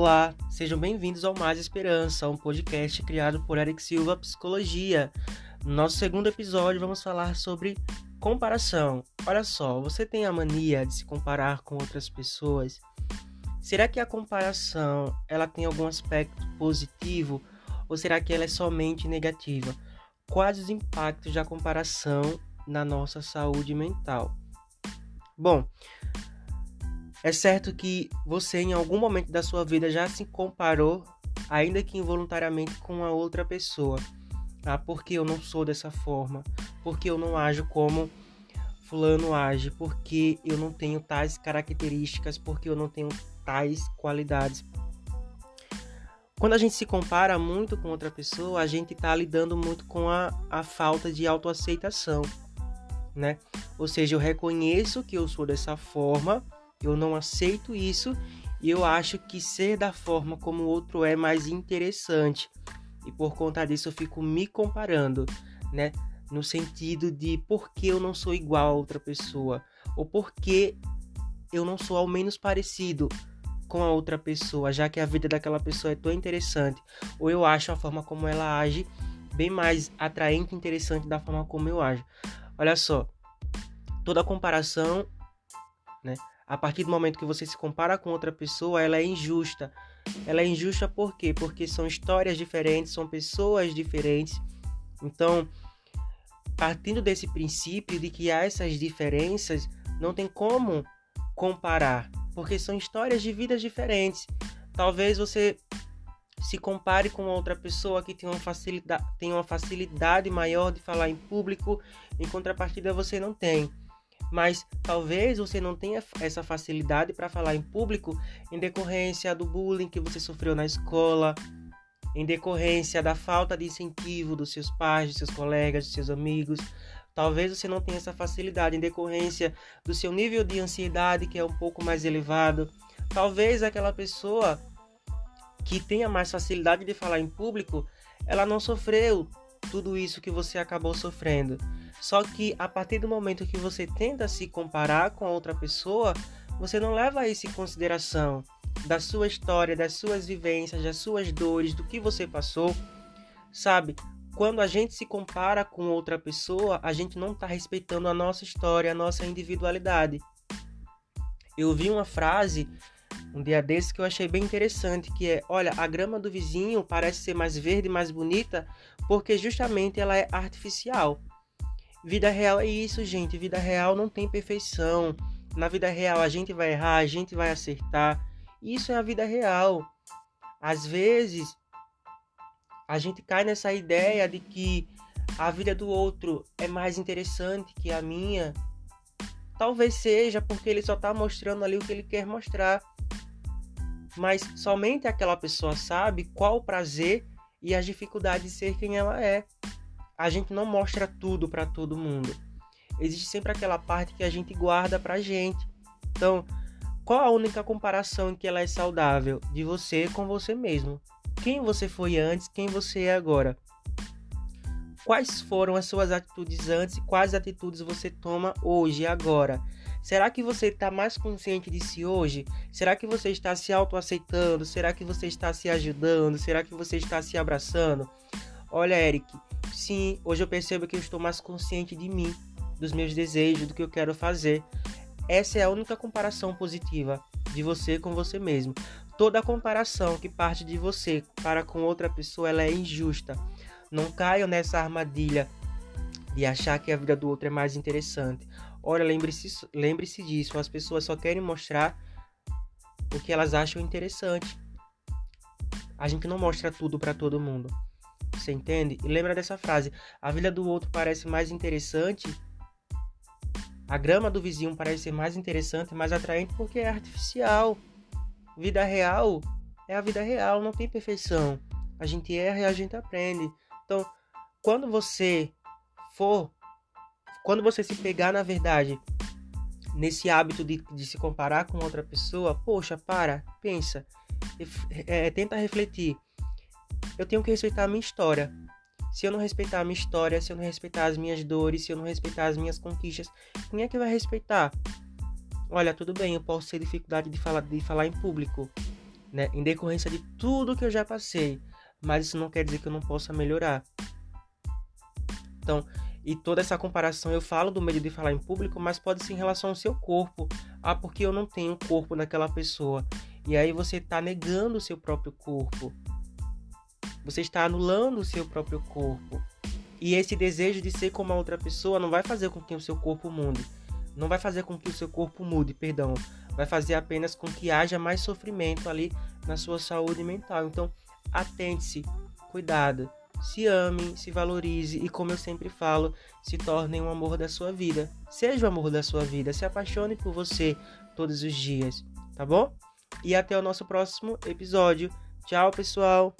Olá, sejam bem-vindos ao Mais Esperança, um podcast criado por Eric Silva Psicologia. No nosso segundo episódio, vamos falar sobre comparação. Olha só, você tem a mania de se comparar com outras pessoas? Será que a comparação ela tem algum aspecto positivo ou será que ela é somente negativa? Quais os impactos da comparação na nossa saúde mental? Bom, é certo que você em algum momento da sua vida já se comparou, ainda que involuntariamente, com a outra pessoa. Ah, porque eu não sou dessa forma, porque eu não ajo como fulano age, porque eu não tenho tais características, porque eu não tenho tais qualidades. Quando a gente se compara muito com outra pessoa, a gente está lidando muito com a, a falta de autoaceitação, né? Ou seja, eu reconheço que eu sou dessa forma, eu não aceito isso e eu acho que ser da forma como o outro é mais interessante. E por conta disso eu fico me comparando, né? No sentido de por que eu não sou igual a outra pessoa, ou por que eu não sou ao menos parecido com a outra pessoa, já que a vida daquela pessoa é tão interessante, ou eu acho a forma como ela age bem mais atraente e interessante da forma como eu ajo. Olha só, toda comparação, né? A partir do momento que você se compara com outra pessoa, ela é injusta. Ela é injusta por quê? Porque são histórias diferentes, são pessoas diferentes. Então, partindo desse princípio de que há essas diferenças, não tem como comparar, porque são histórias de vidas diferentes. Talvez você se compare com outra pessoa que tem uma facilidade, tem uma facilidade maior de falar em público, em contrapartida você não tem mas talvez você não tenha essa facilidade para falar em público em decorrência do bullying que você sofreu na escola, em decorrência da falta de incentivo dos seus pais, dos seus colegas, dos seus amigos. Talvez você não tenha essa facilidade em decorrência do seu nível de ansiedade que é um pouco mais elevado. Talvez aquela pessoa que tenha mais facilidade de falar em público, ela não sofreu tudo isso que você acabou sofrendo. Só que a partir do momento que você tenta se comparar com a outra pessoa, você não leva isso em consideração da sua história, das suas vivências, das suas dores, do que você passou. Sabe? Quando a gente se compara com outra pessoa, a gente não está respeitando a nossa história, a nossa individualidade. Eu vi uma frase um dia desse que eu achei bem interessante, que é, olha, a grama do vizinho parece ser mais verde, mais bonita, porque justamente ela é artificial. Vida real é isso, gente. Vida real não tem perfeição. Na vida real a gente vai errar, a gente vai acertar. Isso é a vida real. Às vezes a gente cai nessa ideia de que a vida do outro é mais interessante que a minha. Talvez seja porque ele só está mostrando ali o que ele quer mostrar. Mas somente aquela pessoa sabe qual o prazer e as dificuldades de ser quem ela é a gente não mostra tudo para todo mundo. Existe sempre aquela parte que a gente guarda pra gente. Então, qual a única comparação em que ela é saudável? De você com você mesmo. Quem você foi antes, quem você é agora. Quais foram as suas atitudes antes e quais atitudes você toma hoje e agora? Será que você está mais consciente de si hoje? Será que você está se autoaceitando? Será que você está se ajudando? Será que você está se abraçando? Olha, Eric, sim, hoje eu percebo que eu estou mais consciente de mim, dos meus desejos, do que eu quero fazer. Essa é a única comparação positiva de você com você mesmo. Toda comparação que parte de você para com outra pessoa, ela é injusta. Não caiam nessa armadilha de achar que a vida do outro é mais interessante. Ora, lembre-se lembre disso, as pessoas só querem mostrar o que elas acham interessante. A gente não mostra tudo para todo mundo. Você entende? E lembra dessa frase: a vida do outro parece mais interessante. A grama do vizinho parece ser mais interessante, mais atraente porque é artificial. Vida real é a vida real, não tem perfeição. A gente erra e a gente aprende. Então, quando você for, quando você se pegar na verdade nesse hábito de, de se comparar com outra pessoa, poxa, para, pensa, é, tenta refletir eu tenho que respeitar a minha história. Se eu não respeitar a minha história, se eu não respeitar as minhas dores, se eu não respeitar as minhas conquistas, quem é que vai respeitar? Olha, tudo bem, eu posso ter dificuldade de falar, de falar em público, né? Em decorrência de tudo que eu já passei. Mas isso não quer dizer que eu não possa melhorar. Então, e toda essa comparação eu falo do medo de falar em público, mas pode ser em relação ao seu corpo. Ah, porque eu não tenho corpo daquela pessoa. E aí você está negando o seu próprio corpo. Você está anulando o seu próprio corpo. E esse desejo de ser como a outra pessoa não vai fazer com que o seu corpo mude. Não vai fazer com que o seu corpo mude, perdão. Vai fazer apenas com que haja mais sofrimento ali na sua saúde mental. Então, atente-se, cuidado, se ame, se valorize e, como eu sempre falo, se torne um amor da sua vida. Seja o amor da sua vida, se apaixone por você todos os dias, tá bom? E até o nosso próximo episódio. Tchau, pessoal!